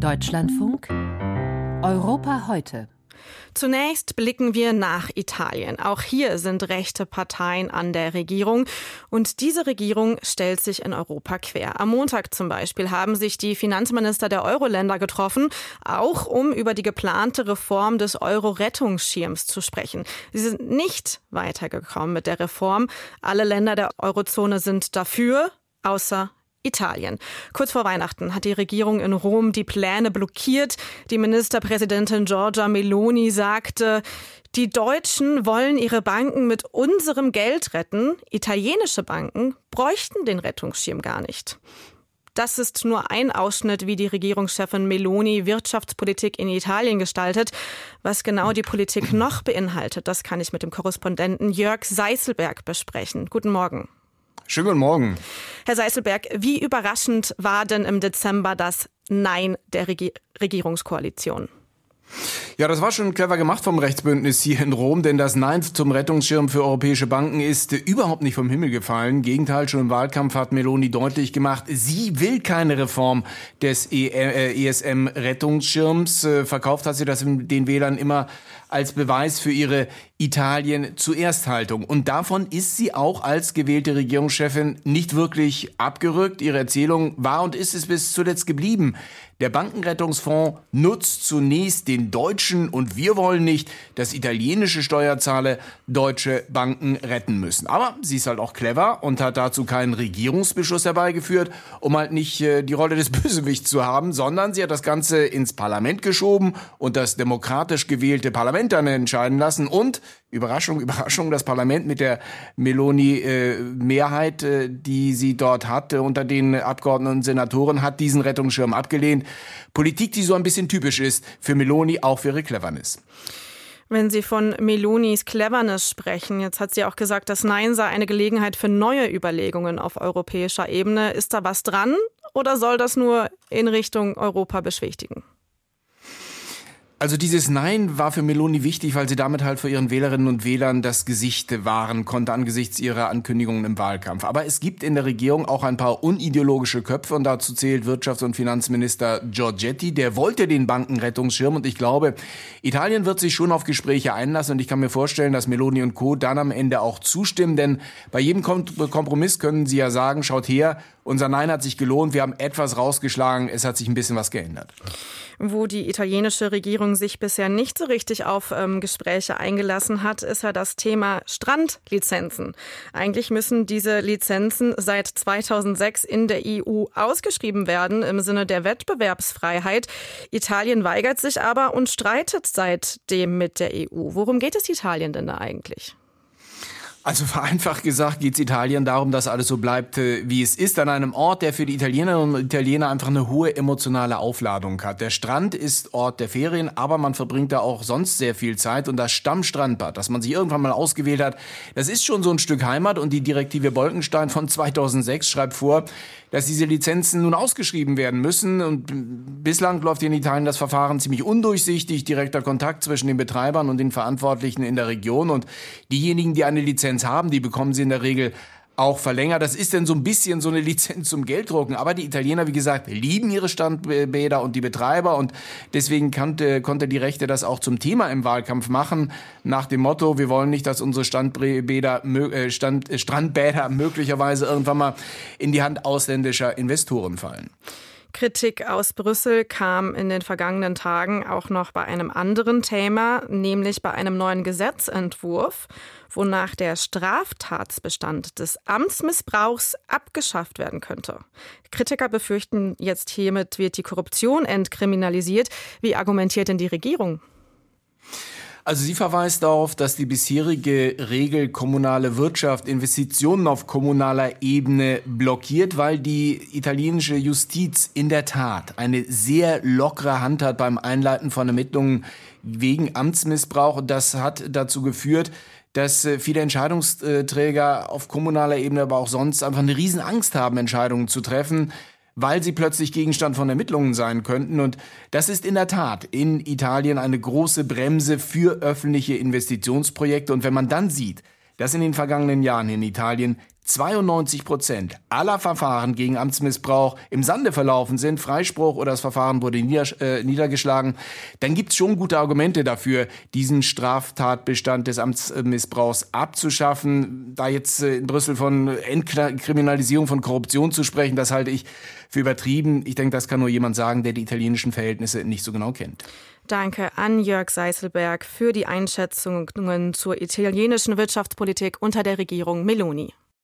Deutschlandfunk Europa heute. Zunächst blicken wir nach Italien. Auch hier sind rechte Parteien an der Regierung und diese Regierung stellt sich in Europa quer. Am Montag zum Beispiel haben sich die Finanzminister der Euro-Länder getroffen, auch um über die geplante Reform des Euro-Rettungsschirms zu sprechen. Sie sind nicht weitergekommen mit der Reform. Alle Länder der Eurozone sind dafür, außer Italien. Kurz vor Weihnachten hat die Regierung in Rom die Pläne blockiert. Die Ministerpräsidentin Giorgia Meloni sagte, die Deutschen wollen ihre Banken mit unserem Geld retten. Italienische Banken bräuchten den Rettungsschirm gar nicht. Das ist nur ein Ausschnitt, wie die Regierungschefin Meloni Wirtschaftspolitik in Italien gestaltet. Was genau die Politik noch beinhaltet, das kann ich mit dem Korrespondenten Jörg Seißelberg besprechen. Guten Morgen. Schönen guten Morgen. Herr Seißelberg, wie überraschend war denn im Dezember das Nein der Regi Regierungskoalition? Ja, das war schon clever gemacht vom Rechtsbündnis hier in Rom, denn das Nein zum Rettungsschirm für europäische Banken ist überhaupt nicht vom Himmel gefallen. Im Gegenteil, schon im Wahlkampf hat Meloni deutlich gemacht, sie will keine Reform des ESM-Rettungsschirms. Äh, verkauft hat sie das den Wählern immer als Beweis für ihre Italien zuerst Haltung. Und davon ist sie auch als gewählte Regierungschefin nicht wirklich abgerückt. Ihre Erzählung war und ist es bis zuletzt geblieben. Der Bankenrettungsfonds nutzt zunächst den deutschen und wir wollen nicht, dass italienische Steuerzahler deutsche Banken retten müssen. Aber sie ist halt auch clever und hat dazu keinen Regierungsbeschluss herbeigeführt, um halt nicht äh, die Rolle des Bösewichts zu haben, sondern sie hat das Ganze ins Parlament geschoben und das demokratisch gewählte Parlament dann entscheiden lassen und Überraschung, Überraschung, das Parlament mit der Meloni-Mehrheit, äh, äh, die sie dort hatte, äh, unter den Abgeordneten und Senatoren, hat diesen Rettungsschirm abgelehnt. Politik, die so ein bisschen typisch ist für Meloni, auch für ihre Cleverness. Wenn Sie von Melonis Cleverness sprechen, jetzt hat sie auch gesagt, das Nein sei eine Gelegenheit für neue Überlegungen auf europäischer Ebene. Ist da was dran oder soll das nur in Richtung Europa beschwichtigen? Also dieses Nein war für Meloni wichtig, weil sie damit halt vor ihren Wählerinnen und Wählern das Gesicht wahren konnte angesichts ihrer Ankündigungen im Wahlkampf. Aber es gibt in der Regierung auch ein paar unideologische Köpfe und dazu zählt Wirtschafts- und Finanzminister Giorgetti. Der wollte den Bankenrettungsschirm und ich glaube, Italien wird sich schon auf Gespräche einlassen und ich kann mir vorstellen, dass Meloni und Co. dann am Ende auch zustimmen, denn bei jedem Kompromiss können sie ja sagen, schaut her, unser Nein hat sich gelohnt, wir haben etwas rausgeschlagen, es hat sich ein bisschen was geändert. Wo die italienische Regierung sich bisher nicht so richtig auf ähm, Gespräche eingelassen hat, ist ja das Thema Strandlizenzen. Eigentlich müssen diese Lizenzen seit 2006 in der EU ausgeschrieben werden im Sinne der Wettbewerbsfreiheit. Italien weigert sich aber und streitet seitdem mit der EU. Worum geht es Italien denn da eigentlich? Also vereinfacht gesagt geht es Italien darum, dass alles so bleibt, äh, wie es ist, an einem Ort, der für die Italienerinnen und Italiener einfach eine hohe emotionale Aufladung hat. Der Strand ist Ort der Ferien, aber man verbringt da auch sonst sehr viel Zeit. Und das Stammstrandbad, das man sich irgendwann mal ausgewählt hat, das ist schon so ein Stück Heimat. Und die Direktive Bolkenstein von 2006 schreibt vor, dass diese Lizenzen nun ausgeschrieben werden müssen. Und bislang läuft in Italien das Verfahren ziemlich undurchsichtig, direkter Kontakt zwischen den Betreibern und den Verantwortlichen in der Region. Und diejenigen, die eine Lizenz Lizenz haben, die bekommen sie in der Regel auch verlängert. Das ist denn so ein bisschen so eine Lizenz zum Gelddrucken. Aber die Italiener, wie gesagt, lieben ihre Standbäder und die Betreiber und deswegen konnte, konnte die Rechte das auch zum Thema im Wahlkampf machen. Nach dem Motto, wir wollen nicht, dass unsere Standbäder, äh, Stand, Strandbäder möglicherweise irgendwann mal in die Hand ausländischer Investoren fallen. Kritik aus Brüssel kam in den vergangenen Tagen auch noch bei einem anderen Thema, nämlich bei einem neuen Gesetzentwurf, wonach der Straftatsbestand des Amtsmissbrauchs abgeschafft werden könnte. Kritiker befürchten jetzt hiermit wird die Korruption entkriminalisiert. Wie argumentiert denn die Regierung? Also sie verweist darauf, dass die bisherige Regel kommunale Wirtschaft Investitionen auf kommunaler Ebene blockiert, weil die italienische Justiz in der Tat eine sehr lockere Hand hat beim Einleiten von Ermittlungen wegen Amtsmissbrauch. Und das hat dazu geführt, dass äh, viele Entscheidungsträger auf kommunaler Ebene, aber auch sonst einfach eine Riesenangst haben, Entscheidungen zu treffen weil sie plötzlich Gegenstand von Ermittlungen sein könnten. Und das ist in der Tat in Italien eine große Bremse für öffentliche Investitionsprojekte. Und wenn man dann sieht, dass in den vergangenen Jahren in Italien 92 Prozent aller Verfahren gegen Amtsmissbrauch im Sande verlaufen sind, Freispruch oder das Verfahren wurde äh, niedergeschlagen, dann gibt es schon gute Argumente dafür, diesen Straftatbestand des Amtsmissbrauchs abzuschaffen. Da jetzt äh, in Brüssel von Entkriminalisierung von Korruption zu sprechen, das halte ich für übertrieben. Ich denke, das kann nur jemand sagen, der die italienischen Verhältnisse nicht so genau kennt. Danke an Jörg Seiselberg für die Einschätzungen zur italienischen Wirtschaftspolitik unter der Regierung Meloni.